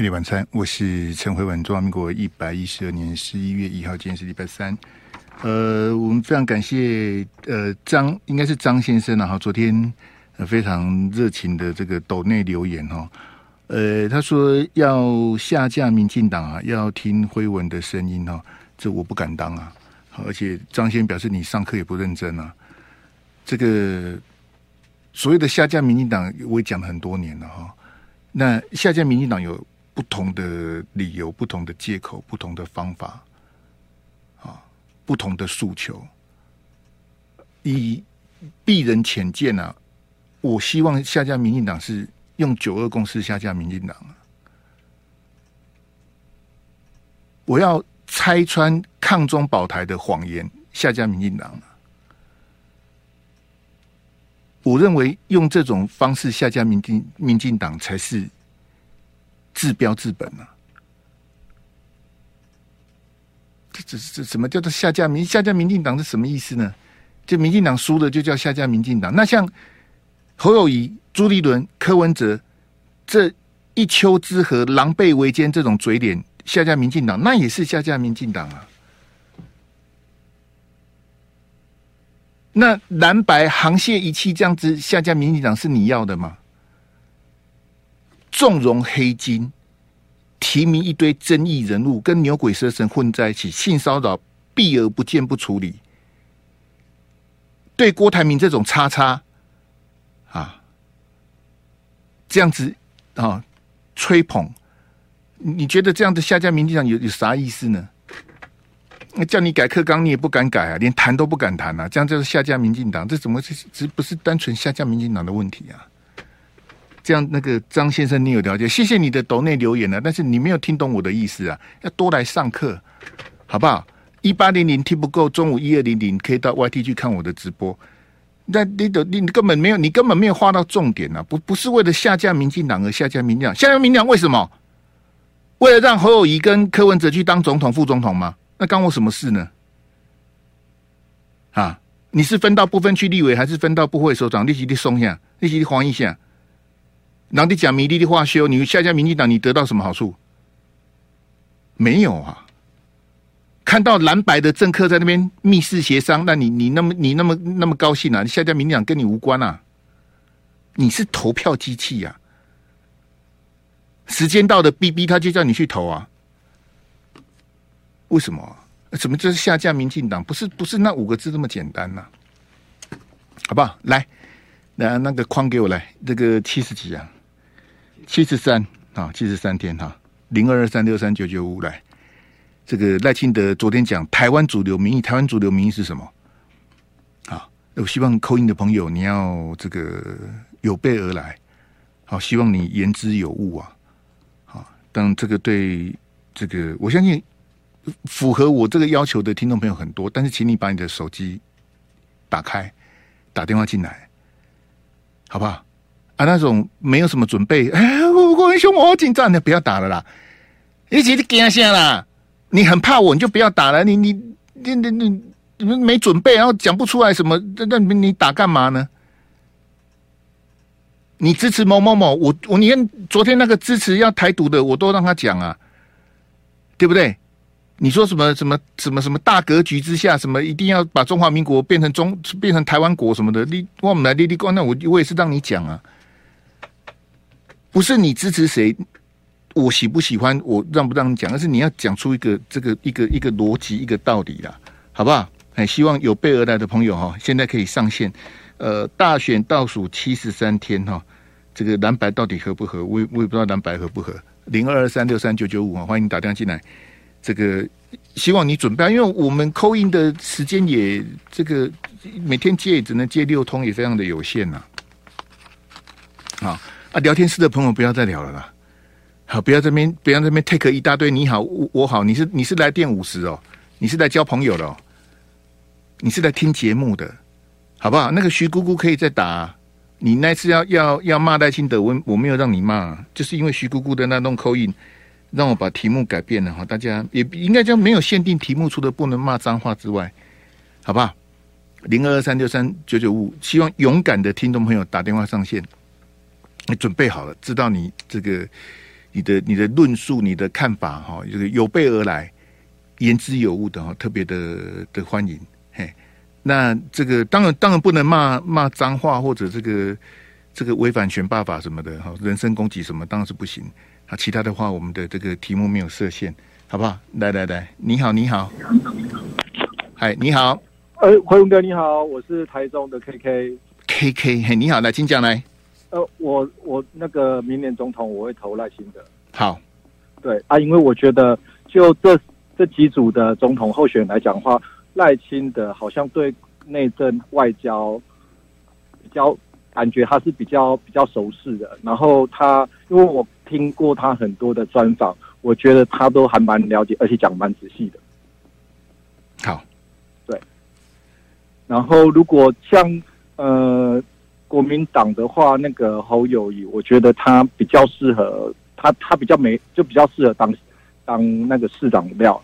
夜里晚餐，我是陈慧文。中华民国一百一十二年十一月一号，今天是礼拜三。呃，我们非常感谢呃张，应该是张先生啊，哈，昨天呃非常热情的这个抖内留言哦，呃，他说要下架民进党啊，要听慧文的声音哦，这我不敢当啊，而且张先表示你上课也不认真啊，这个所谓的下架民进党，我也讲了很多年了哈，那下架民进党有。不同的理由、不同的借口、不同的方法，啊，不同的诉求，以鄙人浅见啊，我希望下架民进党是用九二共识下架民进党啊，我要拆穿抗中保台的谎言，下架民进党啊，我认为用这种方式下架民进民进党才是。治标治本啊！这这这什么叫做下架民下架民进党是什么意思呢？就民进党输了就叫下架民进党。那像侯友宜、朱立伦、柯文哲这一丘之貉、狼狈为奸这种嘴脸，下架民进党，那也是下架民进党啊。那蓝白沆瀣一气这样子下架民进党，是你要的吗？纵容黑金，提名一堆争议人物，跟牛鬼蛇神混在一起，性骚扰避而不见不处理，对郭台铭这种叉叉啊，这样子啊吹捧，你觉得这样的下架民进党有有啥意思呢？那叫你改课纲，你也不敢改啊，连谈都不敢谈啊，这样就是下架民进党，这怎么是这不是单纯下架民进党的问题啊？这样，那个张先生，你有了解？谢谢你的抖内留言了，啊，但是你没有听懂我的意思啊！要多来上课，好不好？一八零零听不够，中午一二零零可以到 YT 去看我的直播。那你的你根本没有，你根本没有画到重点啊！不不是为了下架民进党而下架民进党，下架民进党为什么？为了让侯友谊跟柯文哲去当总统、副总统吗？那干我什么事呢？啊，你是分到不分区立委，还是分到部会首长？立即的松下，立即的黄一下。然后你讲米粒的话修，你下架民进党，你得到什么好处？没有啊！看到蓝白的政客在那边密室协商，那你你那么你那么那么高兴啊？你下架民进党跟你无关啊！你是投票机器呀、啊！时间到的逼逼他就叫你去投啊！为什么？怎么就是下架民进党？不是不是那五个字这么简单呐、啊？好不好？来，那那个框给我来，这个七十几啊！七十三啊，七十三天哈，零二二三六三九九五来，这个赖清德昨天讲台湾主流民意，台湾主流民意是什么？啊，我希望扣音的朋友你要这个有备而来，好，希望你言之有物啊，好，当这个对这个我相信符合我这个要求的听众朋友很多，但是请你把你的手机打开，打电话进来，好不好？啊，那种没有什么准备，哎，我我兄，我好紧张，你不要打了啦！你直接惊吓啦！你很怕我，你就不要打了。你你你你你你们没准备，然后讲不出来什么，那那你打干嘛呢？你支持某某某，我我你看昨天那个支持要台独的，我都让他讲啊，对不对？你说什么什么什么什么大格局之下，什么一定要把中华民国变成中变成台湾国什么的？你我们来立立光，那我我也是让你讲啊。不是你支持谁，我喜不喜欢，我让不让你讲，而是你要讲出一个这个一个一个逻辑，一个道理啦，好不好？哎，希望有备而来的朋友哈，现在可以上线。呃，大选倒数七十三天哈，这个蓝白到底合不合？我我也不知道蓝白合不合。零二二三六三九九五啊，欢迎打电话进来。这个希望你准备，因为我们扣印的时间也这个每天接也只能接六通，也非常的有限呐。好。啊，聊天室的朋友不要再聊了啦！好，不要这边，不要这边 take 一大堆。你好，我我好，你是你是来电五十哦，你是来交朋友的哦，你是来听节目的，好不好？那个徐姑姑可以再打。你那次要要要骂赖清德，我我没有让你骂，就是因为徐姑姑的那栋 call in，让我把题目改变了哈。大家也应该讲没有限定题目，除了不能骂脏话之外，好不好？零二二三六三九九五，希望勇敢的听众朋友打电话上线。你准备好了，知道你这个你的你的论述、你的看法哈，这个有备而来、言之有物的哈，特别的的欢迎。嘿，那这个当然当然不能骂骂脏话或者这个这个违反选罢法什么的哈，人身攻击什么当然是不行。啊，其他的话，我们的这个题目没有设限，好不好？来来来，你好，你好，嗨，你好，呃，辉文哥你好，我是台中的 KK，KK，嘿，你好，来，请讲来。呃，我我那个明年总统我会投赖清德。好，对啊，因为我觉得就这这几组的总统候选人来讲的话，赖清德好像对内政外交比较感觉他是比较比较熟悉的，然后他因为我。听过他很多的专访，我觉得他都还蛮了解，而且讲蛮仔细的。好，对。然后如果像呃国民党的话，那个侯友谊，我觉得他比较适合他，他比较没就比较适合当当那个市长料。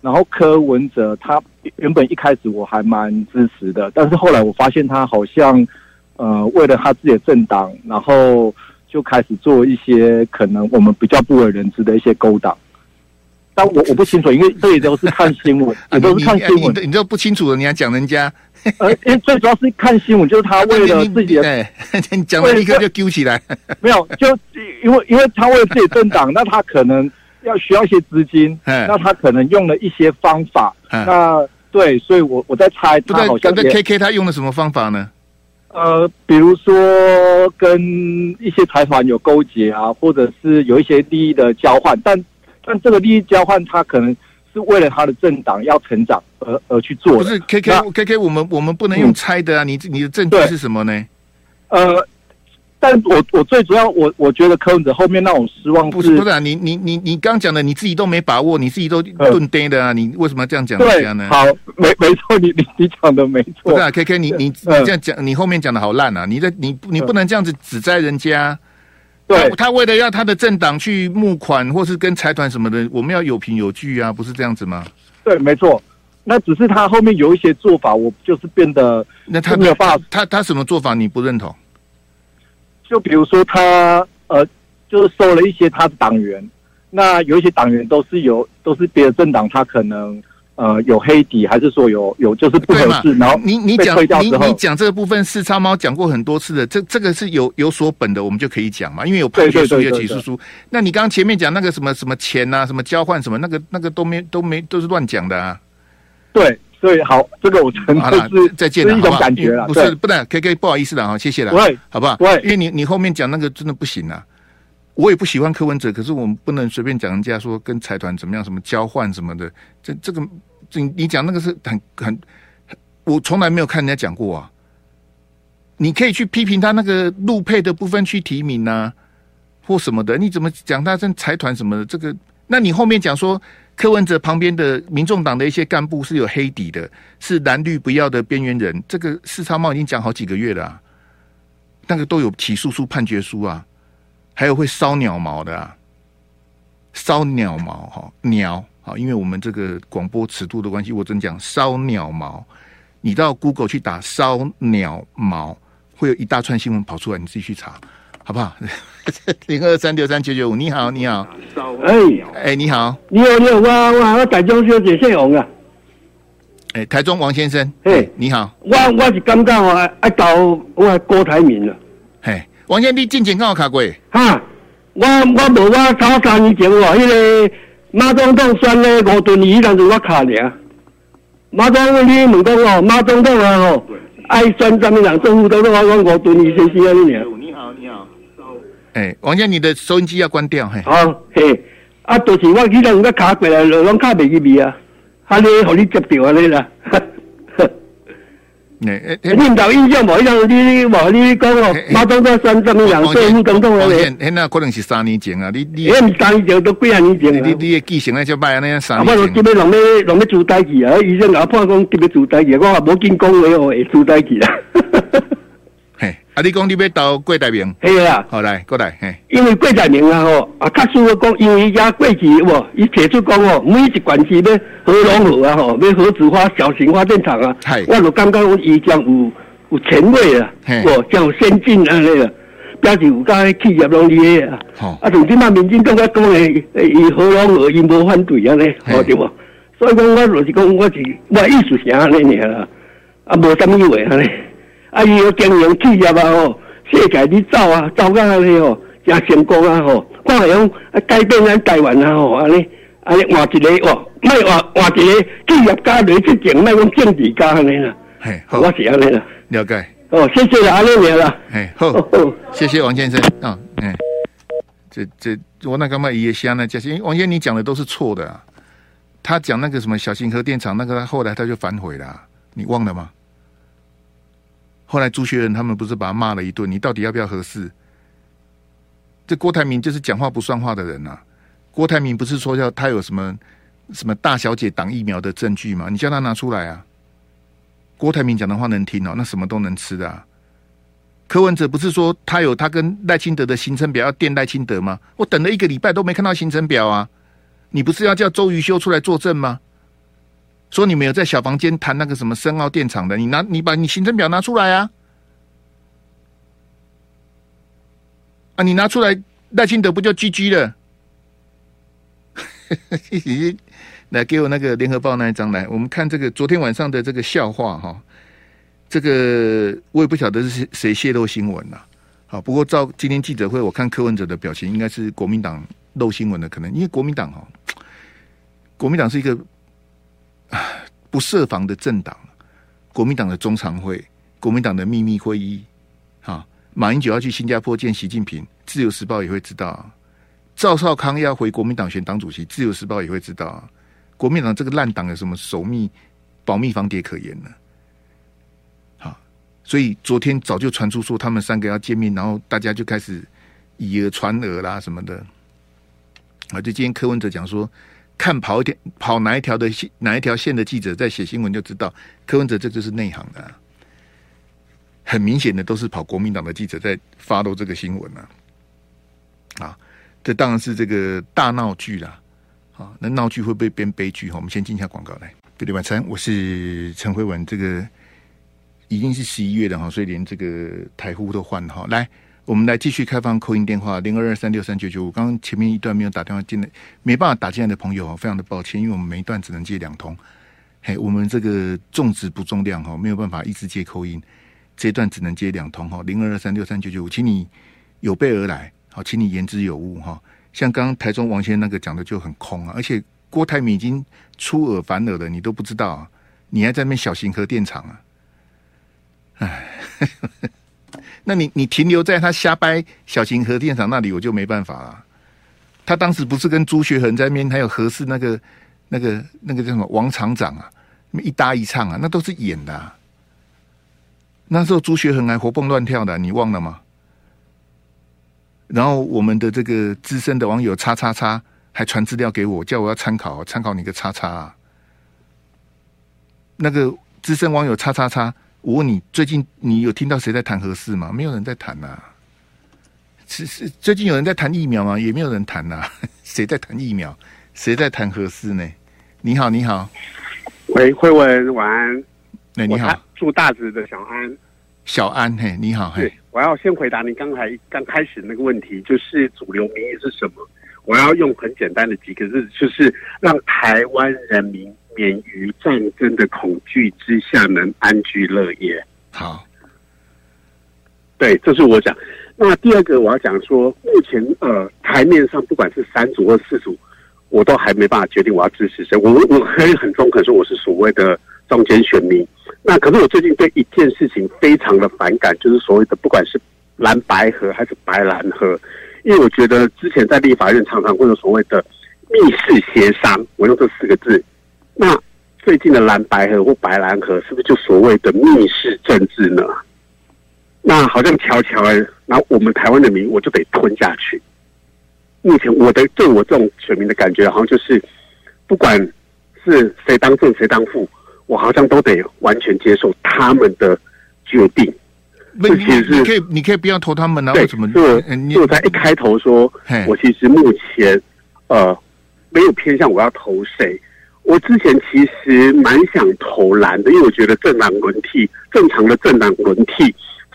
然后柯文哲，他原本一开始我还蛮支持的，但是后来我发现他好像呃为了他自己的政党，然后。就开始做一些可能我们比较不为人知的一些勾当，但我我不清楚，因为这也都是看新闻，也都是看新闻。你都不清楚的，你还讲人家？呃，因为最主要是看新闻，就是他为了自己的，你讲了立刻就揪起来。没有，就因为因为他为了自己政党，那他可能要需要一些资金，那他可能用了一些方法。那对，所以我我在猜，他好像。那 K K 他用了什么方法呢？呃，比如说跟一些财团有勾结啊，或者是有一些利益的交换，但但这个利益交换，他可能是为了他的政党要成长而而去做的。不是 K K K K，我们我们不能用猜的啊！嗯、你你的证据是什么呢？呃。但我我最主要我我觉得柯文哲后面让我失望不是不是啊，你你你你刚讲的你自己都没把握，你自己都顿呆的啊，你为什么要这样讲人家呢？好，没没错，你你你讲的没错。不是啊，K K，你你你这样讲，你后面讲的好烂啊！你的你你不能这样子指摘人家。对，他为了要他的政党去募款，或是跟财团什么的，我们要有凭有据啊，不是这样子吗？对，没错。那只是他后面有一些做法，我就是变得那他没有办法，他他什么做法你不认同？就比如说他呃，就是收了一些他的党员，那有一些党员都是有都是别的政党，他可能呃有黑底，还是说有有就是不合适，然后你你讲你你讲这个部分，四叉猫讲过很多次的，这这个是有有所本的，我们就可以讲嘛，因为有判决书有起诉书。那你刚刚前面讲那个什么什么钱啊，什么交换什么，那个那个都没都没都是乱讲的啊。对。所以好，这个我承认是再见了，是一种感觉了。不是，不能，K K，不好意思了哈，谢谢了，对，好不好？对，因为你你后面讲那个真的不行啊。我也不喜欢柯文哲，可是我们不能随便讲人家说跟财团怎么样，什么交换什么的。这这个，你你讲那个是很很，我从来没有看人家讲过啊。你可以去批评他那个路配的部分去提名啊，或什么的。你怎么讲他跟财团什么的？这个，那你后面讲说。柯文哲旁边的民众党的一些干部是有黑底的，是蓝绿不要的边缘人。这个四叉猫已经讲好几个月了，啊，那个都有起诉书、判决书啊，还有会烧鸟毛的，啊，烧鸟毛哈鸟啊，因为我们这个广播尺度的关系，我真讲烧鸟毛。你到 Google 去打烧鸟毛，会有一大串新闻跑出来，你自己去查。好不好？零二三六三九九五，你好，你好。哎哎，你好，你好，你好，我我我台中小姐姓王啊。哎，台中王先生，嘿，你好。我我是感觉我，爱到我郭台铭了。嘿，王先生，你进前跟我卡过？哈，我我无我早三年前我，迄个马总统选咧吴敦义，当时我卡尔。马总统，你问讲哦，马总统啊吼，爱选什么人？政府都是我讲吴敦义先生你尔。哎，王健，你的收音机要关掉。嘿，好，嘿，啊，就是我记得我卡过来，拢卡袂入味啊，哈，你，互你接掉啊，你啦。你唔有印象无？伊讲你无你讲哦，马东在山上面两岁，你讲讲王健，那可能是三年前啊，你你，哎，三年前都几啊年前你你的记性咧就歹啊，那三年我今日人咧弄咧做代志啊，医生甲我判讲今日做代志，我话无见讲话哦，会做代志啊。啊！你讲你要到郭台铭？系啊，好来过来，嘿。因为郭台铭啊，吼啊，确实我讲，因为伊家过去无，伊提出讲哦，每一县市要核融合啊，吼，要核子化小型发电厂啊，系，我就感觉伊将有有前卫啊，哦，将有先进啊，那个。表示有甲企业拢离个啊。好，啊，从即马民进党甲讲诶，伊何拢何伊无反对安尼，好对无？所以讲我就是讲我是我意思是安尼尔啦，啊，无啥物话安尼。啊，伊有经营企业啊吼，世界你走啊，走到安尼吼，也成功啊吼，看样啊改变咱台湾啊吼，安尼安尼换一个哦，莫换换一个企业家来执政，莫讲政治家安尼啦。嘿，好，我是安尼啦。了解。哦，谢谢啦，安尼尔啦。嘿，好，谢谢王先生啊。嗯，这这我那干嘛也瞎呢？这些王先生你讲的都是错的啊。他讲那个什么小型核电厂，那个他后来他就反悔了，啊，你忘了吗？后来朱学仁他们不是把他骂了一顿？你到底要不要合适？这郭台铭就是讲话不算话的人啊！郭台铭不是说要他有什么什么大小姐挡疫苗的证据吗？你叫他拿出来啊！郭台铭讲的话能听哦，那什么都能吃的啊。柯文哲不是说他有他跟赖清德的行程表要电赖清德吗？我等了一个礼拜都没看到行程表啊！你不是要叫周瑜修出来作证吗？说你没有在小房间谈那个什么深澳电厂的，你拿你把你行程表拿出来啊！啊，你拿出来，赖清德不就 GG 了？来给我那个联合报那一张来，我们看这个昨天晚上的这个笑话哈。这个我也不晓得是谁泄露新闻呐。好，不过照今天记者会，我看柯文哲的表情，应该是国民党漏新闻的可能，因为国民党哈，国民党是一个。不设防的政党，国民党的中常会，国民党的秘密会议，啊，马英九要去新加坡见习近平，自由时报也会知道；赵少康要回国民党选党主席，自由时报也会知道。国民党这个烂党有什么守密、保密防谍可言呢？好，所以昨天早就传出说他们三个要见面，然后大家就开始以讹传讹啦什么的。啊，就今天柯文哲讲说。看跑一点跑哪一条的线哪一条线的记者在写新闻就知道，柯文哲这就是内行的，很明显的都是跑国民党的记者在发露这个新闻啊，啊，这当然是这个大闹剧啦，啊，那闹剧会不会变悲剧？我们先进一下广告来。各位晚餐，我是陈辉文，这个已经是十一月了哈，所以连这个台呼都换了哈，来。我们来继续开放 call in 电话零二二三六三九九五。刚刚前面一段没有打电话进来，没办法打进来的朋友，非常的抱歉，因为我们每一段只能接两通。嘿，我们这个重质不重量哈，没有办法一直接 call in，这一段只能接两通哈。零二二三六三九九五，请你有备而来，好，请你言之有物哈。像刚刚台中王先生那个讲的就很空啊，而且郭台铭已经出尔反尔了，你都不知道啊，你还在那边小型核电厂啊，唉。那你你停留在他瞎掰小型核电厂那里，我就没办法了。他当时不是跟朱学恒在那边，还有核四那个那个那个叫什么王厂长啊，一搭一唱啊，那都是演的。那时候朱学恒还活蹦乱跳的，你忘了吗？然后我们的这个资深的网友叉叉叉还传资料给我，叫我要参考参考你个叉叉啊。那个资深网友叉叉叉。我问你，最近你有听到谁在谈核四吗？没有人在谈呐、啊。是是，最近有人在谈疫苗吗？也没有人谈呐、啊。谁在谈疫苗？谁在谈核四呢？你好，你好。喂，慧文，晚安。哎，你好。祝大直的小安。小安，嘿，你好。嘿，我要先回答你刚才刚开始那个问题，就是主流民意是什么？我要用很简单的几个字，就是让台湾人民。免于战争的恐惧之下，能安居乐业。好，对，这是我讲。那第二个，我要讲说，目前呃台面上不管是三组或四组，我都还没办法决定我要支持谁。我我可以很中肯说，我是所谓的中间选民。那可是我最近对一件事情非常的反感，就是所谓的不管是蓝白河还是白蓝河，因为我觉得之前在立法院常常会有所谓的密室协商，我用这四个字。那最近的蓝白河或白蓝河，是不是就所谓的密室政治呢？那好像悄悄哎，那我们台湾的民，我就得吞下去。目前我的对我这种选民的感觉，好像就是不管是谁当正谁当副，我好像都得完全接受他们的决定。这其实是你可以，你可以不要投他们啊？为什么？就就在一开头说，我其实目前呃没有偏向我要投谁。我之前其实蛮想投蓝的，因为我觉得政党轮替正常的政党轮替，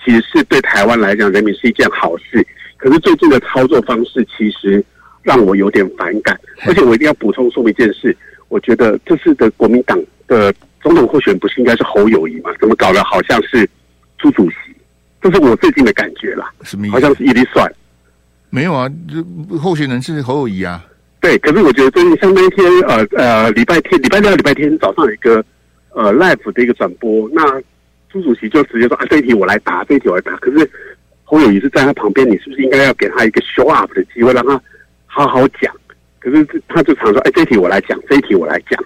其实是对台湾来讲，人民是一件好事。可是最近的操作方式，其实让我有点反感。而且我一定要补充说明一件事，我觉得这次的国民党的总统候选人不是应该是侯友谊吗？怎么搞得好像是朱主席？这是我最近的感觉啦。什么意思？好像是一粒蒜。没有啊，候选人是侯友谊啊。对，可是我觉得最近像那一天，呃呃，礼拜天、礼拜六、礼拜天早上有一个呃 live 的一个转播，那。朱主席就直接说啊，这一题我来答，这一题我来答。可是侯友谊是在他旁边，你是不是应该要给他一个 show up 的机会，让他好好讲？可是他就常说，哎，这一题我来讲，这一题我来讲。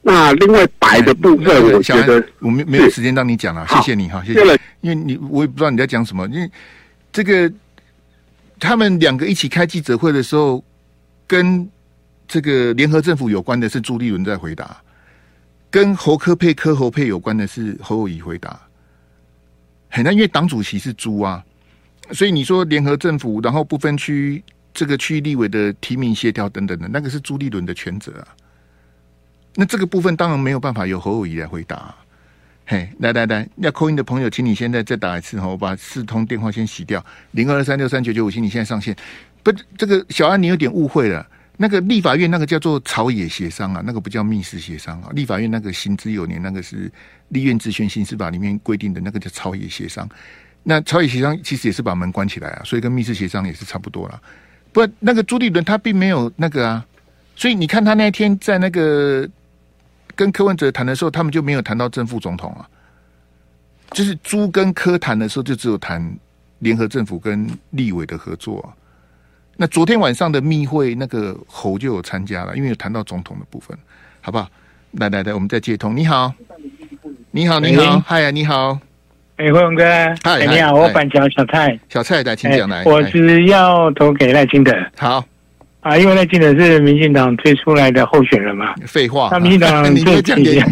那另外白的部分，我觉得我没没有时间让你讲了，谢谢你哈，谢谢。因为你我也不知道你在讲什么，因为这个他们两个一起开记者会的时候，跟这个联合政府有关的是朱立伦在回答。跟侯科配、科侯配有关的是侯友宜回答，很那因为党主席是朱啊，所以你说联合政府，然后不分区这个区域立委的提名协调等等的，那个是朱立伦的权责啊。那这个部分当然没有办法由侯友宜来回答。嘿，来来来，要扣音的朋友，请你现在再打一次哈，我把四通电话先洗掉。零二三六三九九五，请你现在上线。不，这个小安你有点误会了。那个立法院那个叫做朝野协商啊，那个不叫密室协商啊。立法院那个行之有年，那个是立院职权行使法里面规定的那个叫朝野协商。那朝野协商其实也是把门关起来啊，所以跟密室协商也是差不多了。不，那个朱立伦他并没有那个啊，所以你看他那天在那个跟柯文哲谈的时候，他们就没有谈到正副总统啊，就是朱跟柯谈的时候，就只有谈联合政府跟立委的合作啊。那昨天晚上的密会，那个侯就有参加了，因为有谈到总统的部分，好不好？来来来，我们再接通。你好，你好，你好，嗨呀，你好，哎，辉文哥，嗨，你好，我板桥小蔡，小蔡来，请讲来，我是要投给赖清德，好。啊，因为赖清德是民进党推出来的候选人嘛，废话，那民进党 你别讲点，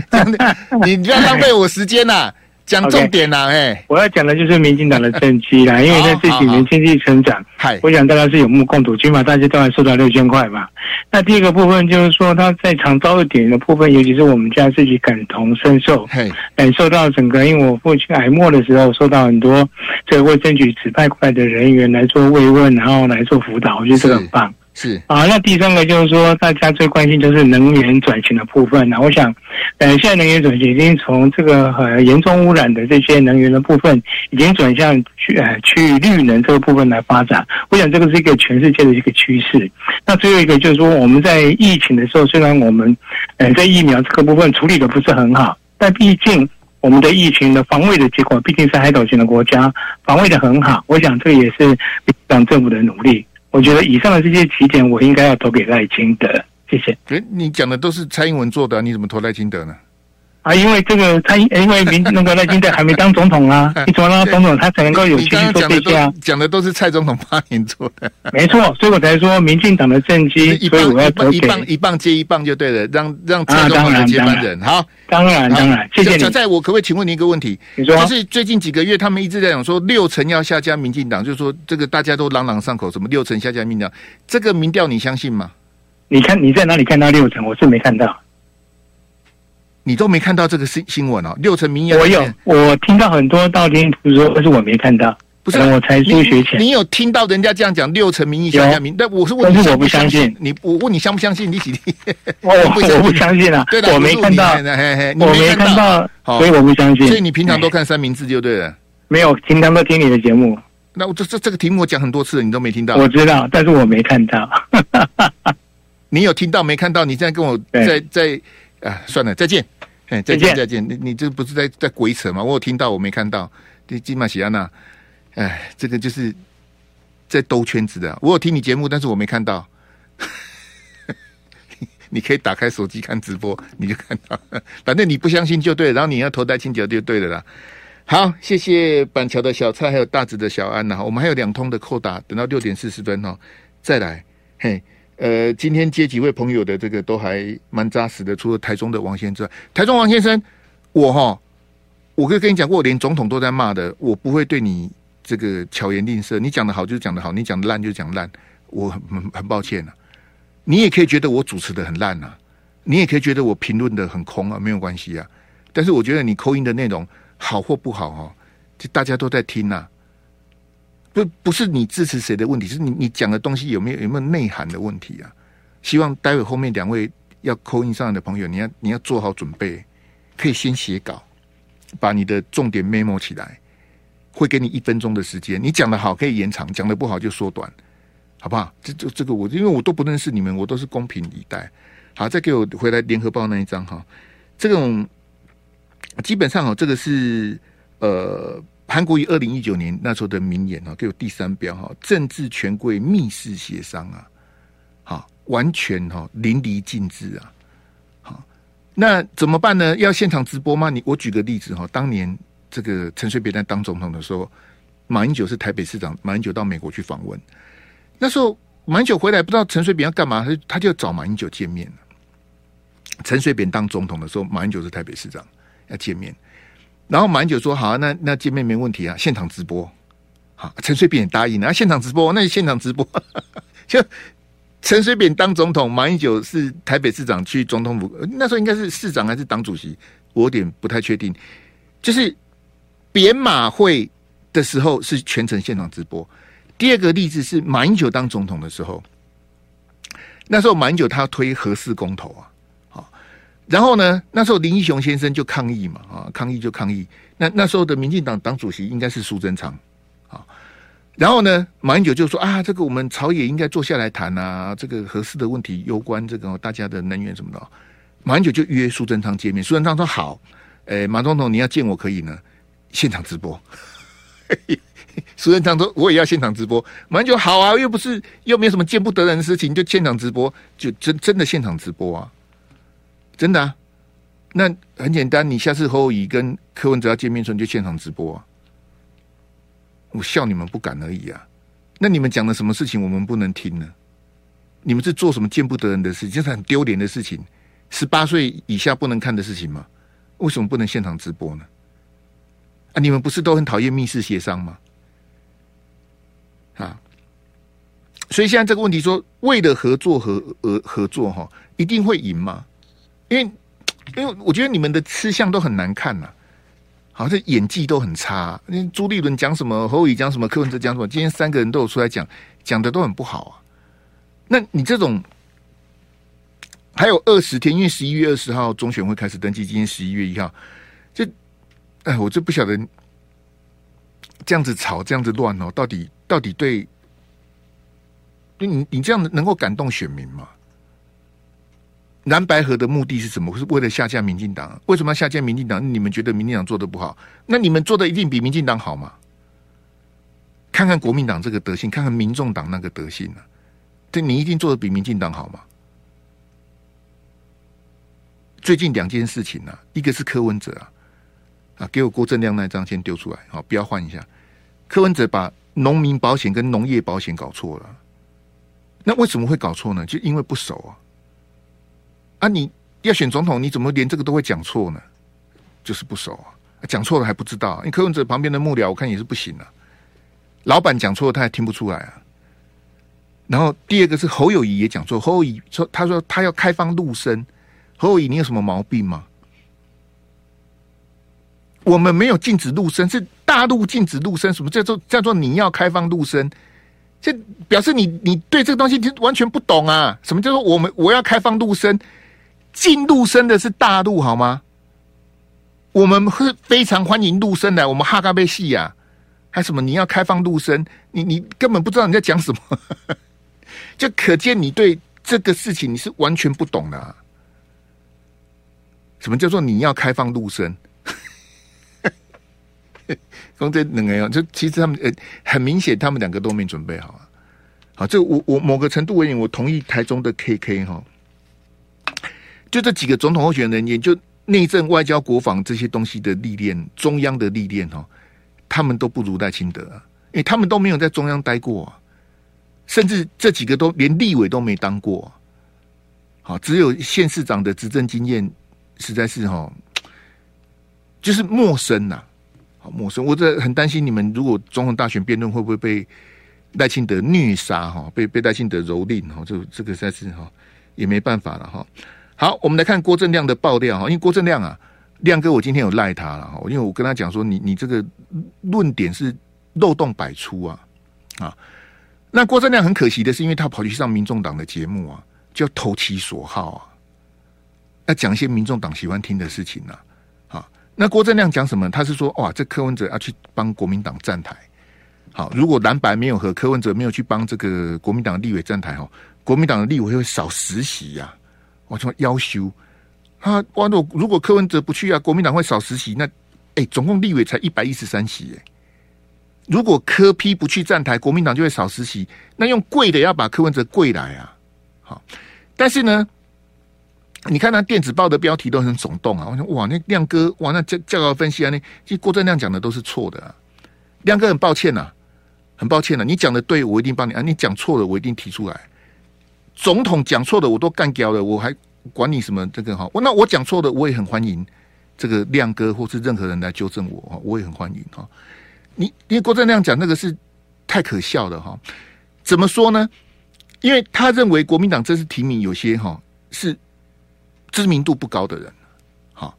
你不要浪费我时间呐。讲重点啦，哎 Okay.，我要讲的就是民进党的政绩啦，因为在这几年经济成长，我想大家是有目共睹，起码大家都还收到六千块吧。那第一个部分就是说，他在长照一点的部分，尤其是我们家自己感同身受，感受到整个，因为我父亲癌末的时候，受到很多这个卫生局指派过来的人员来做慰问，然后来做辅导，我觉得这个很棒。是啊，那第三个就是说，大家最关心就是能源转型的部分。那我想，呃，现在能源转型已经从这个很严重污染的这些能源的部分，已经转向去呃去绿能这个部分来发展。我想这个是一个全世界的一个趋势。那最后一个就是说，我们在疫情的时候，虽然我们呃在疫苗这个部分处理的不是很好，但毕竟我们的疫情的防卫的结果，毕竟是海岛型的国家，防卫的很好。我想这也是党政府的努力。我觉得以上的这些起点，我应该要投给赖清德。谢谢。哎，你讲的都是蔡英文做的，你怎么投赖清德呢？啊，因为这个他，因为民那个赖清德还没当总统啊，你怎么让他总统，他才能够有机会做这些啊？讲的都是蔡总统八年做的，没错，所以我才说民进党的政绩，所以我要投给一棒一棒接一棒就对了，让让蔡总统的接班人。好，当然当然，谢谢你。小蔡，我可不可以请问你一个问题？你说，就是最近几个月，他们一直在讲说六成要下架民进党，就是说这个大家都朗朗上口，什么六成下架民调，这个民调你相信吗？你看你在哪里看到六成？我是没看到。你都没看到这个新新闻哦，六成民意。我有，我听到很多道听途说，但是我没看到。不是，我才疏学浅。你有听到人家这样讲六成民意下架民？但我是问你，但是我不相信。你我问你相不相信？你几？我我不相信啊。对的，我没看到。我没看到，所以我不相信。所以你平常都看三明治就对了。没有，平常都听你的节目。那我这这这个题目我讲很多次了，你都没听到。我知道，但是我没看到。你有听到没看到？你现在跟我在在啊，算了，再见。哎，再见再见！你你这不是在在鬼扯吗？我有听到，我没看到。这金马喜安娜，哎，这个就是在兜圈子的。我有听你节目，但是我没看到。你可以打开手机看直播，你就看到。反正你不相信就对，然后你要投戴清德就对了啦。好，谢谢板桥的小蔡，还有大直的小安呐。我们还有两通的扣打，等到六点四十分哦，再来。嘿。呃，今天接几位朋友的这个都还蛮扎实的，除了台中的王先生之外，台中王先生，我哈，我可以跟你讲过，我连总统都在骂的，我不会对你这个巧言令色，你讲的好就讲的好，你讲的烂就讲烂，我很很抱歉啊。你也可以觉得我主持的很烂啊，你也可以觉得我评论的很空啊，没有关系啊。但是我觉得你 call in 的内容好或不好哈，就大家都在听呐、啊。不，不是你支持谁的问题，是你你讲的东西有没有有没有内涵的问题啊？希望待会后面两位要扣印上来的朋友，你要你要做好准备，可以先写稿，把你的重点 memo 起来，会给你一分钟的时间。你讲的好可以延长，讲的不好就缩短，好不好？这这这个我因为我都不认识你们，我都是公平以待。好，再给我回来联合报那一张哈，这种基本上哦，这个是呃。韩国于二零一九年那时候的名言啊，给我第三标哈，政治权贵密室协商啊，好，完全哈淋漓尽致啊，好，那怎么办呢？要现场直播吗？你我举个例子哈，当年这个陈水扁在当总统的时候，马英九是台北市长，马英九到美国去访问，那时候马英九回来不知道陈水扁要干嘛，他他就找马英九见面。陈水扁当总统的时候，马英九是台北市长要见面。然后马英九说：“好啊，那那见面没问题啊，现场直播。好，陈水扁也答应了，现场直播，那就现场直播。就陈水扁当总统，马英九是台北市长去总统府，那时候应该是市长还是党主席，我有点不太确定。就是扁马会的时候是全程现场直播。第二个例子是马英九当总统的时候，那时候马英九他推核四公投啊。”然后呢，那时候林义雄先生就抗议嘛，啊，抗议就抗议。那那时候的民进党党主席应该是苏贞昌，啊，然后呢，马英九就说啊，这个我们朝野应该坐下来谈啊，这个合适的问题攸关这个大家的能源什么的。马英九就约苏贞昌见面，苏贞昌说好，诶，马总统你要见我可以呢，现场直播。苏贞昌说我也要现场直播，马英九好啊，又不是又没有什么见不得人的事情，就现场直播，就真真的现场直播啊。真的啊，那很简单，你下次侯友宜跟柯文哲要见面的时候，就现场直播啊。我笑你们不敢而已啊。那你们讲的什么事情我们不能听呢？你们是做什么见不得人的事情，这是很丢脸的事情，十八岁以下不能看的事情吗？为什么不能现场直播呢？啊，你们不是都很讨厌密室协商吗？啊，所以现在这个问题说，为了合作和而合作哈，一定会赢吗？因为，因为我觉得你们的吃相都很难看呐、好像演技都很差、那朱立伦讲什么，侯友宜讲什么，柯文哲讲什么，今天三个人都有出来讲，讲的都很不好啊。那你这种还有二十天，因为十一月二十号中选会开始登记，今天十一月一号，就哎，我就不晓得这样子吵，这样子乱哦，到底到底对，对你你这样能够感动选民吗？蓝白合的目的是什么？是为了下架民进党？为什么要下架民进党？你们觉得民进党做的不好？那你们做的一定比民进党好吗？看看国民党这个德性，看看民众党那个德性、啊？这你一定做的比民进党好吗？最近两件事情、啊，一个是柯文哲啊，啊，给我郭正亮那张先丢出来，好，不要换一下。柯文哲把农民保险跟农业保险搞错了，那为什么会搞错呢？就因为不熟啊。啊！你要选总统，你怎么连这个都会讲错呢？就是不熟啊，讲错了还不知道。因为柯文哲旁边的幕僚，我看也是不行啊。老板讲错，他还听不出来啊。然后第二个是侯友宜也讲错，侯友宜说他说他要开放陆生，侯友宜你有什么毛病吗？我们没有禁止陆生，是大陆禁止陆生。什么叫做叫做你要开放陆生？这表示你你对这个东西完全不懂啊！什么叫做我们我要开放陆生？进陆生的是大陆好吗？我们会非常欢迎陆生来，我们哈嘎贝西呀，还什么？你要开放陆生，你你根本不知道你在讲什么，就可见你对这个事情你是完全不懂的啊。什么叫做你要开放陆生？刚才两个人，就其实他们呃，很明显他们两个都没准备好啊。好，这我我某个程度而言，我同意台中的 KK 哈。就这几个总统候选人，也就内政、外交、国防这些东西的历练，中央的历练哦，他们都不如赖清德啊，因为他们都没有在中央待过啊，甚至这几个都连立委都没当过，好，只有县市长的执政经验，实在是哈，就是陌生呐，好陌生。我这很担心你们，如果总统大选辩论会不会被赖清德虐杀哈，被被赖清德蹂躏哈，就这个实在是哈，也没办法了哈。好，我们来看郭正亮的爆料哈，因为郭正亮啊，亮哥，我今天有赖他了哈，因为我跟他讲说你，你你这个论点是漏洞百出啊啊！那郭正亮很可惜的是，因为他跑去上民众党的节目啊，就要投其所好啊，要讲一些民众党喜欢听的事情啊。那郭正亮讲什么？他是说哇，这柯文哲要去帮国民党站台。好，如果蓝白没有和柯文哲没有去帮这个国民党立委站台哈，国民党的立委会少十席呀。我说要求他，哇，如果如果柯文哲不去啊，国民党会少十席。那哎，总共立委才一百一十三席耶。如果柯批不去站台，国民党就会少十席。那用跪的要把柯文哲跪来啊！好，但是呢，你看那电子报的标题都很耸动啊！我说哇，那亮哥哇，那教教稿分析啊，那其实郭正亮讲的都是错的啊。亮哥很抱歉呐、很抱歉呐、你讲的对，我一定帮你啊；你讲错了，我一定提出来。总统讲错的我都干掉了，我还管你什么这个哈？我那我讲错的，我也很欢迎这个亮哥或是任何人来纠正我哈，我也很欢迎哈。你因为郭正亮讲那个是太可笑了哈，怎么说呢？因为他认为国民党这次提名有些哈是知名度不高的人，好，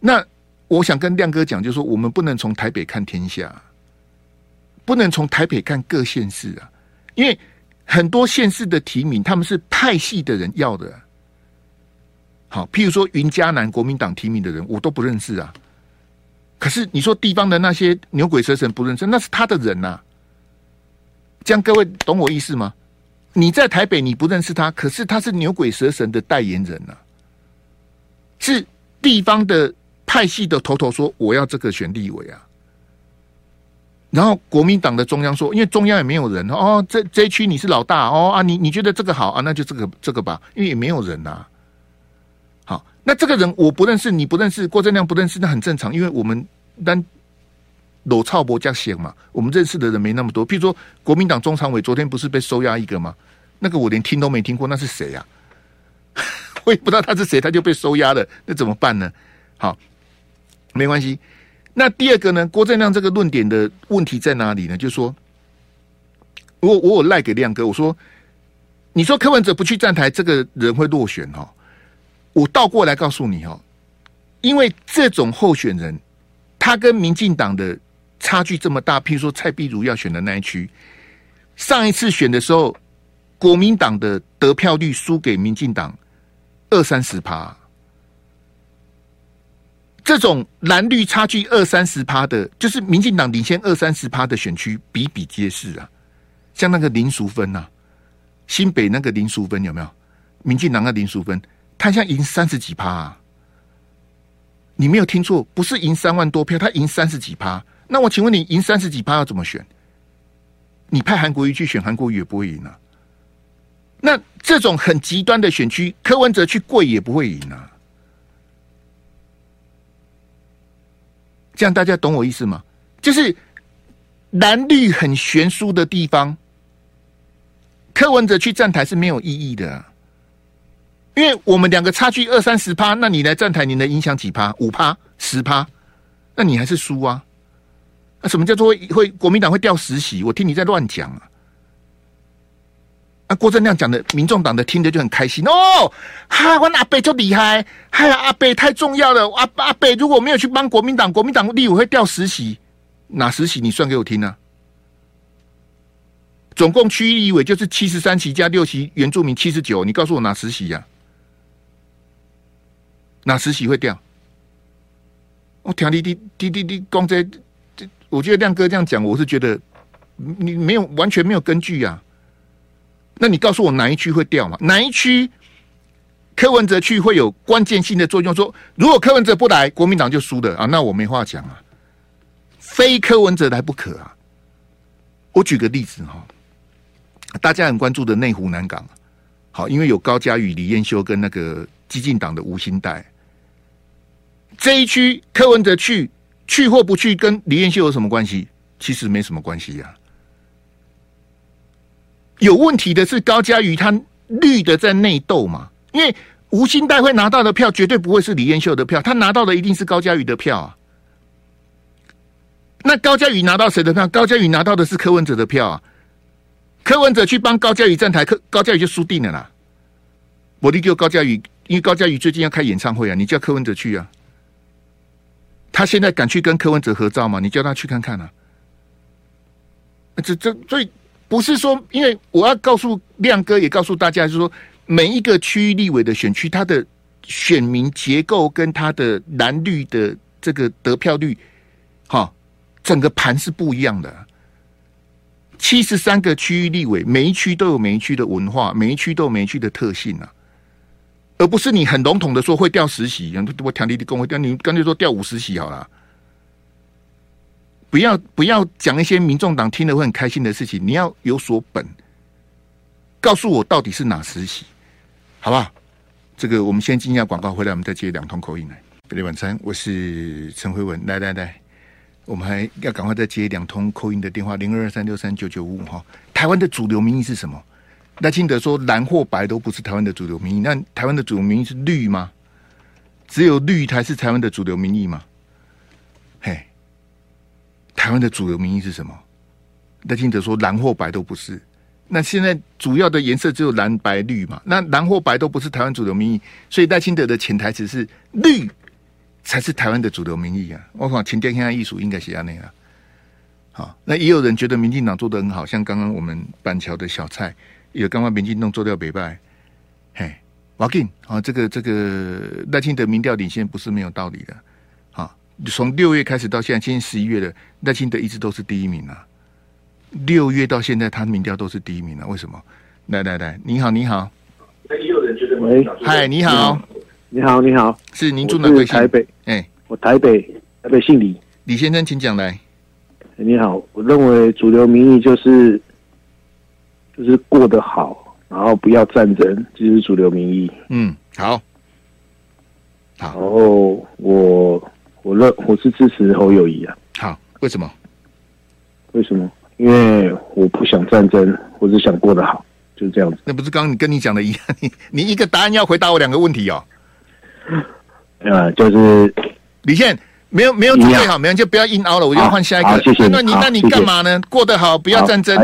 那我想跟亮哥讲，就是说我们不能从台北看天下，不能从台北看各县市啊，因为很多县市的提名他们是派系的人要的，好，譬如说云嘉南国民党提名的人，我都不认识啊。可是你说地方的那些牛鬼蛇神不认识，那是他的人呐、啊。这样各位懂我意思吗？你在台北你不认识他，可是他是牛鬼蛇神的代言人呐、啊，是地方的派系的头头说我要这个选立委啊。然后国民党的中央说，因为中央也没有人哦，这这区你是老大哦啊，你你觉得这个好啊，那就这个这个吧，因为也没有人呐、啊。那这个人我不认识，你不认识，郭正亮不认识，那很正常，因为我们单罗超博加闲嘛，我们认识的人没那么多。譬如说，国民党中常委昨天不是被收押一个吗？那个我连听都没听过，那是谁呀、啊？我也不知道他是谁，他就被收押了，那怎么办呢？好，没关系。那第二个呢？郭正亮这个论点的问题在哪里呢？就是说，我我有赖给亮哥，我说，你说柯文哲不去站台，这个人会落选哈？我倒过来告诉你哦，因为这种候选人，他跟民进党的差距这么大。譬如说蔡壁如要选的那一区，上一次选的时候，国民党的得票率输给民进党二三十趴。这种蓝绿差距二三十趴的，就是民进党领先二三十趴的选区比比皆是啊。像那个林淑芬呐，新北那个林淑芬有没有？民进党的林淑芬。他现在赢三十几趴啊！你没有听错，不是赢三万多票，他赢三十几趴。那我请问你，赢三十几趴要怎么选？你派韩国瑜去选，韩国瑜也不会赢啊。那这种很极端的选区，柯文哲去跪也不会赢啊。这样大家懂我意思吗？就是蓝绿很悬殊的地方，柯文哲去站台是没有意义的。因为我们两个差距二三十趴，那你来站台，你能影响几趴？五趴、十趴，那你还是输啊！那什么叫做会会国民党会掉十席？我听你在乱讲啊！啊，郭正亮讲的，民众党的听着就很开心哦。哈，我阿北就厉害，哎呀，阿北太重要了。阿阿北如果没有去帮国民党，国民党立委会掉十席，哪十席？你算给我听啊！总共区域立委就是七十三席加六席原住民七十九，你告诉我哪十席呀？哪十席会掉？我听你你你你你讲这这，我觉得亮哥这样讲，我是觉得你没有完全没有根据啊。那你告诉我哪一区会掉嘛？哪一区柯文哲去会有关键性的作用？说如果柯文哲不来，国民党就输了啊！那我没话讲啊，非柯文哲来不可啊！我举个例子哈，大家很关注的内湖南港，好，因为有高嘉瑜、李彦秀跟那个激进党的吴欣岱。这一区柯文哲去去或不去，跟李彦秀有什么关系？其实没什么关系呀、啊。有问题的是高嘉瑜，他绿的在内斗嘛。因为吴欣岱会拿到的票，绝对不会是李彦秀的票，他拿到的一定是高嘉瑜的票啊。那高嘉瑜拿到谁的票？高嘉瑜拿到的是柯文哲的票啊。柯文哲去帮高嘉瑜站台，柯高嘉瑜就输定了啦。我立叫高嘉瑜，因为高嘉瑜最近要开演唱会啊，你叫柯文哲去啊。他现在敢去跟柯文哲合照吗？你叫他去看看啊！这这所以不是说，因为我要告诉亮哥，也告诉大家，就是说每一个区域立委的选区，他的选民结构跟他的蓝绿的这个得票率，哈，整个盘是不一样的。七十三个区域立委，每一区都有每一区的文化，每一区都有每一区的特性啊，而不是你很笼统的说会掉十席，我调你的工会调，你干脆说掉五十席好了。不要不要讲一些民众党听了会很开心的事情，你要有所本，告诉我到底是哪十席，好不好？这个我们先进一下广告，回来我们再接两通口音来。北美晚餐，我是陈辉文，来来来。我们还要赶快再接两通口音的电话，零二二三六三九九五五哈。台湾的主流民意是什么？赖清德说蓝或白都不是台湾的主流民意，那台湾的主流民意是绿吗？只有绿才是台湾的主流民意吗？台湾的主流民意是什么？赖清德说蓝或白都不是，那现在主要的颜色只有蓝白绿嘛？那蓝或白都不是台湾主流民意，所以赖清德的潜台词是绿。才是台湾的主流民意啊！我讲前天现在艺术应该是这样。好，那也有人觉得民进党做得很好，像刚刚我们板桥的小蔡，也刚刚民进党做掉北拜，嘿，我跟啊，这个这个赖清德民调领先不是没有道理的。好，从六月开始到现在，今年十一月了，赖清德一直都是第一名啊。六月到现在，他民调都是第一名啊。为什么？来来来，你好，你好。那也有人觉得，喂，嗨，你好。你好，你好，是您住哪位台北？哎、欸，我台北，台北姓李，李先生，请讲来。你好，我认为主流民意就是就是过得好，然后不要战争，就是主流民意。嗯，好，好。然后我我认我是支持侯友谊啊。好，为什么？为什么？因为我不想战争，我只想过得好，就是这样子。那不是刚刚你跟你讲的一样？你你一个答案要回答我两个问题哦。呃，就是李现没有没有准备好，没有就不要硬凹了，我就换下一个。谢谢。那你那你干嘛呢？过得好，不要战争，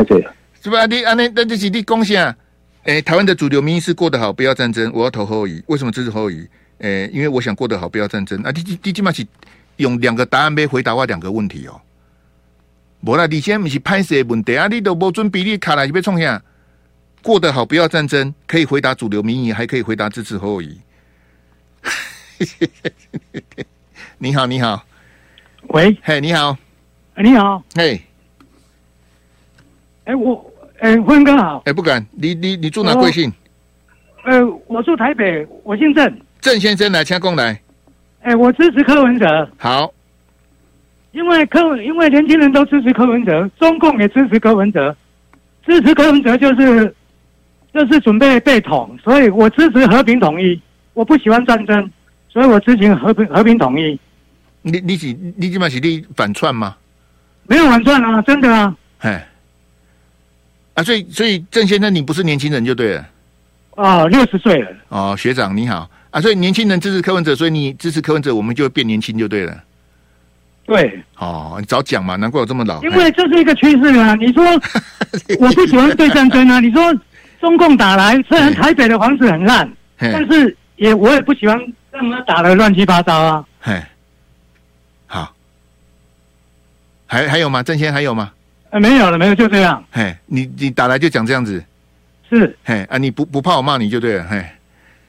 是吧？你啊，那那这是你贡献啊。哎，台湾的主流民意是过得好，不要战争。我要投侯友谊，为什么支持侯友谊？哎，因为我想过得好，不要战争。啊，第第第起码是用两个答案来回答我两个问题哦。无啦，你现在不是拍摄问题啊，你都无准备，你卡来就别冲下。过得好，不要战争，可以回答主流民意，还可以回答支持侯友宜。你好，你好，喂，嘿，你好，你好，嘿，哎，我，哎，辉哥好，哎，不敢，你你你住哪贵姓？呃，我住台北，我姓郑，郑先生来，请讲来，哎，我支持柯文哲，好，因为柯文，因为年轻人都支持柯文哲，中共也支持柯文哲，支持柯文哲就是就是准备被统，所以我支持和平统一。我不喜欢战争，所以我支持和平和平统一。你你是你起码是你反串吗？没有反串啊，真的啊。哎，啊，所以所以郑先生，你不是年轻人就对了。哦，六十岁了。哦，学长你好啊，所以年轻人支持柯文哲，所以你支持柯文哲，我们就会变年轻就对了。对。哦，你早讲嘛，难怪我这么老。因为这是一个趋势啊！你说我不喜欢对战争啊！你说中共打来，虽然台北的房子很烂，但是。也我也不喜欢让他打的乱七八糟啊！嘿，好，还还有吗？郑先还有吗？呃，没有了，没有，就这样。嘿，你你打来就讲这样子，是嘿啊，你不不怕我骂你就对了。嘿，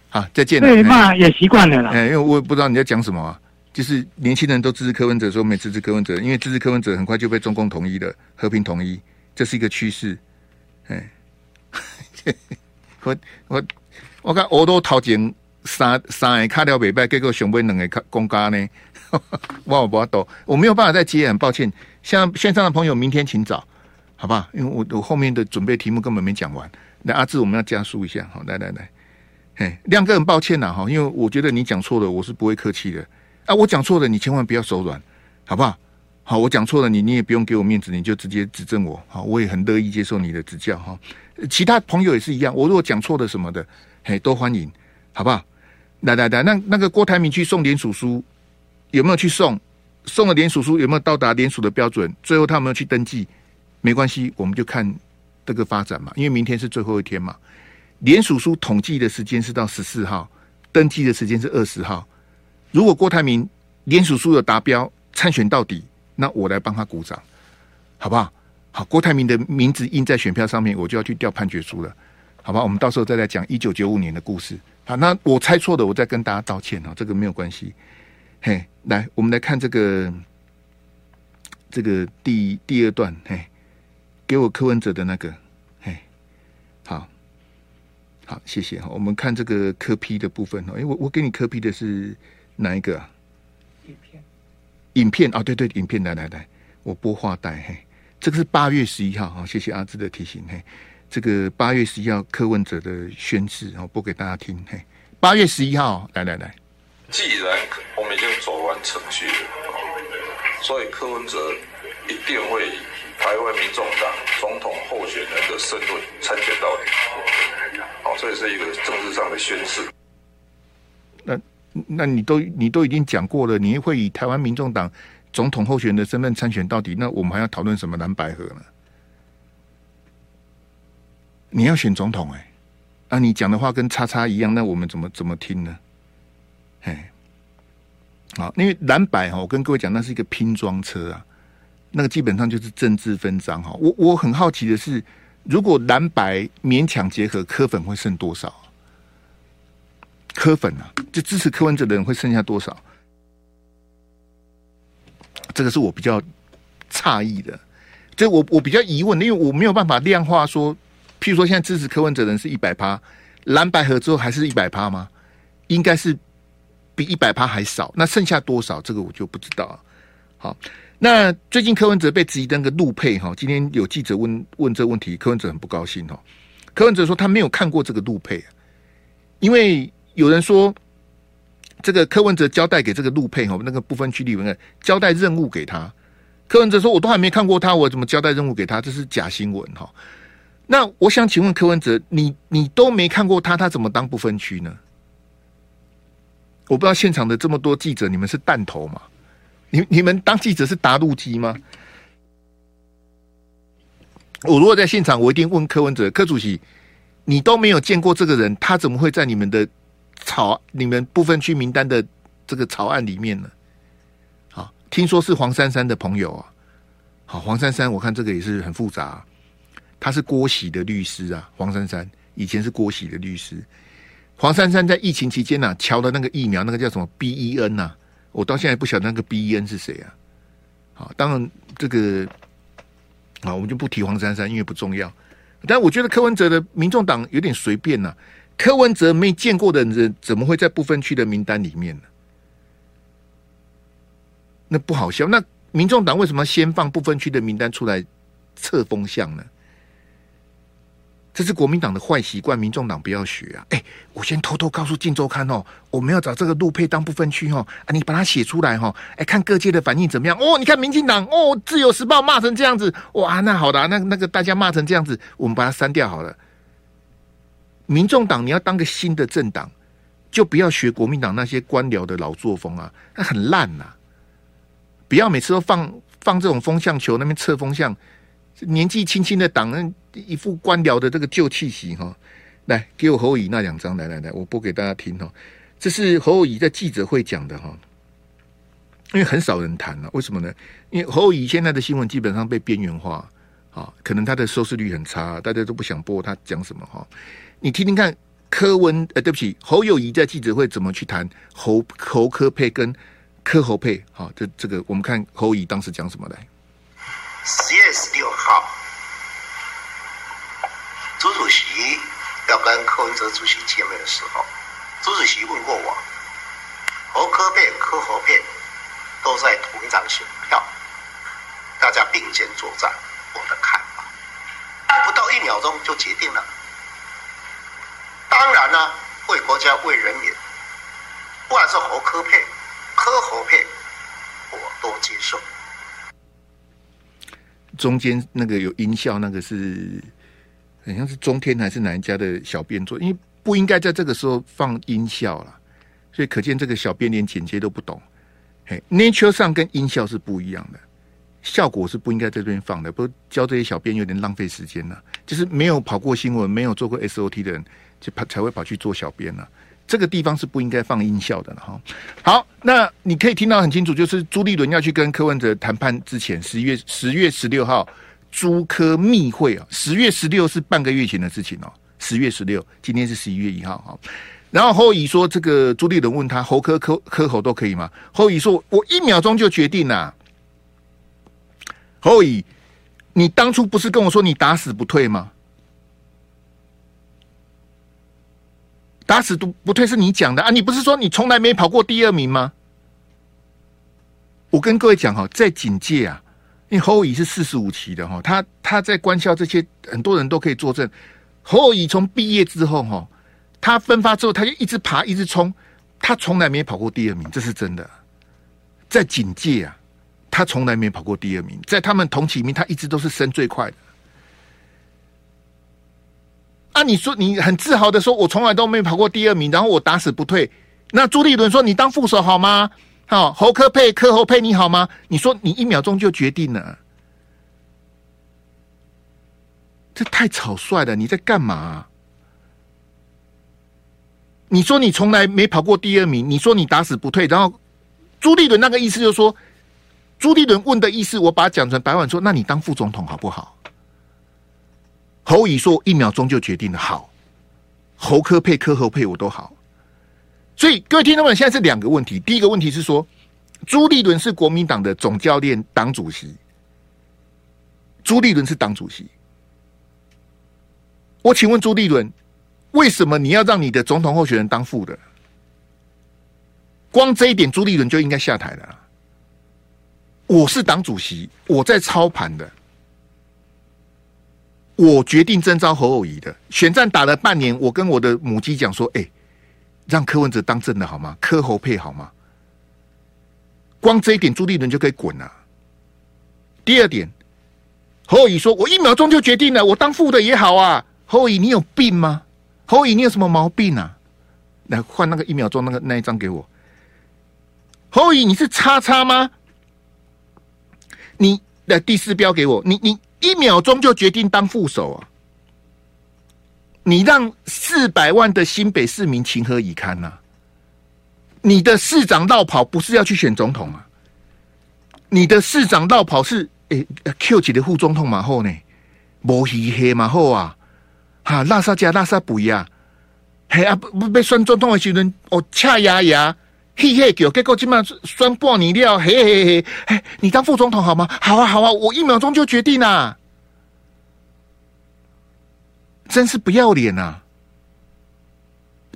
好，再见。对，骂也习惯了啦。哎，因为我也不知道你在讲什么啊。就是年轻人都支持柯文哲，说没支持柯文哲，因为支持柯文哲很快就被中共统一了，和平统一，这是一个趋势。哎，我我我看我都掏钱。三三个卡掉北拜，结果上尾两个公家呢？我我不要抖，我没有办法再接，很抱歉。像线上的朋友，明天请早，好吧？因为我我后面的准备题目根本没讲完。那阿志，我们要加速一下，好，来来来，嘿，亮哥很抱歉呐，哈，因为我觉得你讲错了，我是不会客气的。啊，我讲错了，你千万不要手软，好不好？好，我讲错了，你你也不用给我面子，你就直接指正我，好，我也很乐意接受你的指教，哈。其他朋友也是一样，我如果讲错了什么的，嘿，都欢迎，好不好？来来来，那那个郭台铭去送联署书，有没有去送？送了联署书有没有到达联署的标准？最后他有没有去登记？没关系，我们就看这个发展嘛。因为明天是最后一天嘛。联署书统计的时间是到十四号，登记的时间是二十号。如果郭台铭联署书有达标，参选到底，那我来帮他鼓掌，好不好？好，郭台铭的名字印在选票上面，我就要去调判决书了，好吧？我们到时候再来讲一九九五年的故事。好，那我猜错的，我再跟大家道歉啊，这个没有关系。嘿，来，我们来看这个这个第第二段，嘿，给我柯文哲的那个，好，谢谢哈。我们看这个柯批的部分哦，哎，我我给你柯批的是哪一个啊？影片，影片啊，对对，影片，来来来，我播话带，嘿，这个是八月十一号哈，谢谢阿志的提醒，嘿。这个八月十一号柯文哲的宣誓，然后播给大家听。嘿，八月十一号，来来来。既然我们已经走完程序了，所以柯文哲一定会以台湾民众党总统候选人的身份参选到底。好，这也是一个政治上的宣誓。那那你都你都已经讲过了，你会以台湾民众党总统候选人的身份参选到底？那我们还要讨论什么蓝白合呢？你要选总统哎、欸，啊，你讲的话跟叉叉一样，那我们怎么怎么听呢？哎，好，因为蓝白哈，我跟各位讲，那是一个拼装车啊，那个基本上就是政治分赃哈。我我很好奇的是，如果蓝白勉强结合，柯粉会剩多少？柯粉啊，就支持柯文哲的人会剩下多少？这个是我比较诧异的，这我我比较疑问，因为我没有办法量化说。譬如说，现在支持柯文哲的人是一百趴，蓝白合之后还是一百趴吗？应该是比一百趴还少。那剩下多少？这个我就不知道。好，那最近柯文哲被质疑那个陆配哈，今天有记者问问这问题，柯文哲很不高兴哦。柯文哲说他没有看过这个陆配，因为有人说这个柯文哲交代给这个陆配哈，那个不分区立委交代任务给他，柯文哲说我都还没看过他，我怎么交代任务给他？这是假新闻哈。那我想请问柯文哲，你你都没看过他，他怎么当不分区呢？我不知道现场的这么多记者，你们是弹头吗？你你们当记者是答录机吗？我如果在现场，我一定问柯文哲，柯主席，你都没有见过这个人，他怎么会在你们的草、你们不分区名单的这个草案里面呢？好，听说是黄珊珊的朋友啊。好，黄珊珊，我看这个也是很复杂。他是郭喜的律师啊，黄珊珊以前是郭喜的律师。黄珊珊在疫情期间呐、啊，乔的那个疫苗，那个叫什么 B E N 呐、啊？我到现在不晓得那个 B E N 是谁啊？好，当然这个啊，我们就不提黄珊珊，因为不重要。但我觉得柯文哲的民众党有点随便呐、啊。柯文哲没见过的人，怎么会在不分区的名单里面呢？那不好笑。那民众党为什么先放不分区的名单出来测风向呢？这是国民党的坏习惯，民众党不要学啊！哎，我先偷偷告诉《镜周刊》哦，我们要找这个陆配当不分区哦，啊，你把它写出来哈、哦，哎，看各界的反应怎么样哦？你看民进党哦，《自由时报》骂成这样子，哇，那好的、那那个大家骂成这样子，我们把它删掉好了。民众党你要当个新的政党，就不要学国民党那些官僚的老作风啊，那很烂呐、啊！不要每次都放放这种风向球，那边测风向。年纪轻轻的党，一副官僚的这个旧气息哈。来，给我侯乙那两张，来来来，我播给大家听哈。这是侯乙在记者会讲的哈，因为很少人谈了，为什么呢？因为侯乙现在的新闻基本上被边缘化啊，可能他的收视率很差，大家都不想播他讲什么哈。你听听看，柯文呃，对不起，侯友宜在记者会怎么去谈侯侯柯佩跟柯侯佩？好，这这个我们看侯乙当时讲什么来。十月十六号，朱主席要跟柯文哲主席见面的时候，朱主席问过我，侯柯配、柯侯配都在同一张选票，大家并肩作战，我的看法，不到一秒钟就决定了。当然呢，为国家为人民，不管是侯柯配、柯侯配，我都接受。中间那个有音效，那个是好像是中天还是哪一家的小编做？因为不应该在这个时候放音效了，所以可见这个小编连剪接都不懂。嘿，Nature 上跟音效是不一样的，效果是不应该在这边放的。不教这些小编有点浪费时间了，就是没有跑过新闻、没有做过 SOT 的人，就跑才会跑去做小编呢。这个地方是不应该放音效的了哈。好，那你可以听到很清楚，就是朱立伦要去跟柯文哲谈判之前，十月十月十六号朱科密会啊，十月十六是半个月前的事情哦。十月十六，今天是十一月一号哈。然后侯友宜说，这个朱立伦问他侯科科科侯都可以吗？侯友宜说，我一秒钟就决定了。侯友宜，你当初不是跟我说你打死不退吗？打死都不退是你讲的啊！你不是说你从来没跑过第二名吗？我跟各位讲哈，在警界啊，因为侯友宜是四十五期的哈，他他在官校这些很多人都可以作证。侯友宜从毕业之后哈，他分发之后他就一直爬一直冲，他从来没跑过第二名，这是真的。在警界啊，他从来没跑过第二名，在他们同期名他一直都是升最快的。啊！你说你很自豪的说，我从来都没跑过第二名，然后我打死不退。那朱立伦说，你当副手好吗？好，侯科配科侯配你好吗？你说你一秒钟就决定了，这太草率了！你在干嘛？你说你从来没跑过第二名，你说你打死不退，然后朱立伦那个意思就是说，朱立伦问的意思，我把它讲成白婉说，那你当副总统好不好？侯乙说：“一秒钟就决定了，好，侯科配科侯配我都好。所以各位听众们，现在是两个问题。第一个问题是说，朱立伦是国民党的总教练、党主席。朱立伦是党主席。我请问朱立伦，为什么你要让你的总统候选人当副的？光这一点，朱立伦就应该下台了。我是党主席，我在操盘的。”我决定征召侯友宜的选战打了半年，我跟我的母鸡讲说：“哎、让柯文哲当正的好吗？柯侯配好吗？光这一点，朱立伦就可以滚了。第二点，侯友宜说：‘我一秒钟就决定了，我当副的也好啊。’侯友宜，你有病吗？侯友宜，你有什么毛病啊？来换那个一秒钟那个那一张给我。侯友宜，你是叉叉吗？你的第四标给我，你你。”一秒钟就决定当副手啊！你让四百万的新北市民情何以堪呐？你的市长落跑不是要去选总统啊？你的市长落跑是诶，Q 几的副总统嘛后呢？无黑黑嘛后啊？哈，拉萨加拉萨不呀？嘿啊，不不被选总统的时阵哦，恰牙牙。嘿嘿，叫结果今晚算半年了，嘿嘿嘿，嘿，你当副总统好吗？好啊，好啊，我一秒钟就决定啦！真是不要脸呐！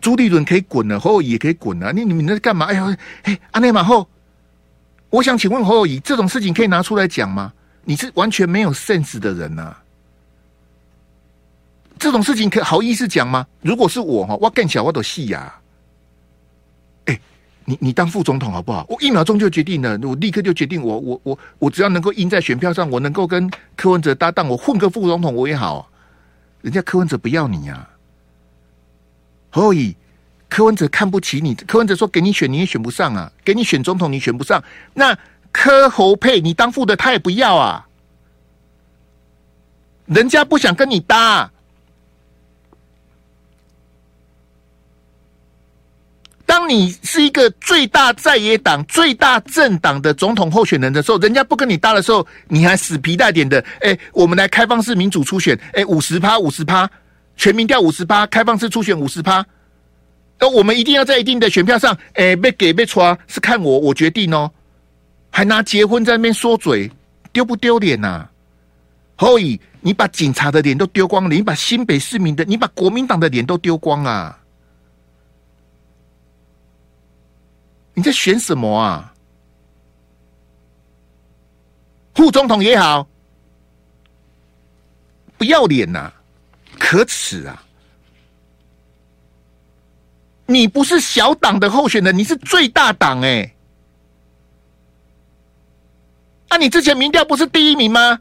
朱立伦可以滚了，侯友宜也可以滚了，你你们在干嘛？哎呀，嘿，阿内马后，我想请问侯友宜，这种事情可以拿出来讲吗？你是完全没有 sense 的人呐！这种事情可好意思讲吗？如果是我哈，我更小我都细呀。你你当副总统好不好？我一秒钟就决定了，我立刻就决定我，我我我我只要能够赢在选票上，我能够跟柯文哲搭档，我混个副总统我也好。人家柯文哲不要你呀，所以柯文哲看不起你。柯文哲说给你选你也选不上啊，给你选总统你选不上。那柯侯佩你当副的他也不要啊，人家不想跟你搭。当你是一个最大在野党、最大政党的总统候选人的时候，人家不跟你搭的时候，你还死皮赖脸的。哎，我们来开放式民主初选，哎，五十趴、五十趴，全民调五十趴，开放式初选五十趴。那我们一定要在一定的选票上，哎，被给被抓是看我，我决定哦。还拿结婚在那边说嘴，丢不丢脸呐？侯乙，你把警察的脸都丢光了，你把新北市民的，你把国民党的脸都丢光啊！你在选什么啊？副总统也好，不要脸呐、可耻啊！你不是小党的候选人，你是最大党哎、欸！啊，你之前民调不是第一名吗？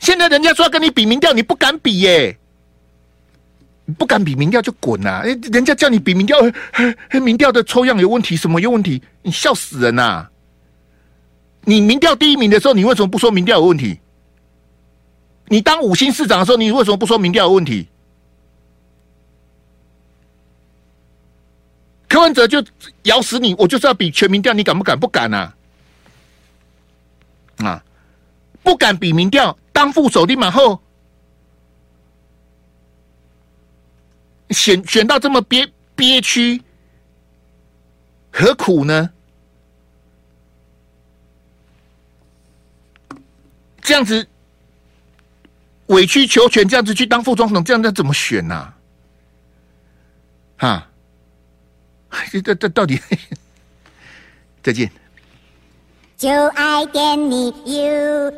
现在人家说要跟你比民调，你不敢比耶、不敢比民调就滚呐、啊！哎，人家叫你比民调，民调的抽样有问题，什么有问题？你笑死人呐、你民调第一名的时候，你为什么不说民调有问题？你当五星市长的时候，你为什么不说民调有问题？柯文哲就咬死你，我就是要比全民调，你敢不敢？不敢啊！啊，不敢比民调，当副手立马后，选选到这么憋憋屈，何苦呢？这样子委曲求全，这样子去当副总统，这样子怎么选呢、啊？哈，这这这到底？再见。就爱点你 UFO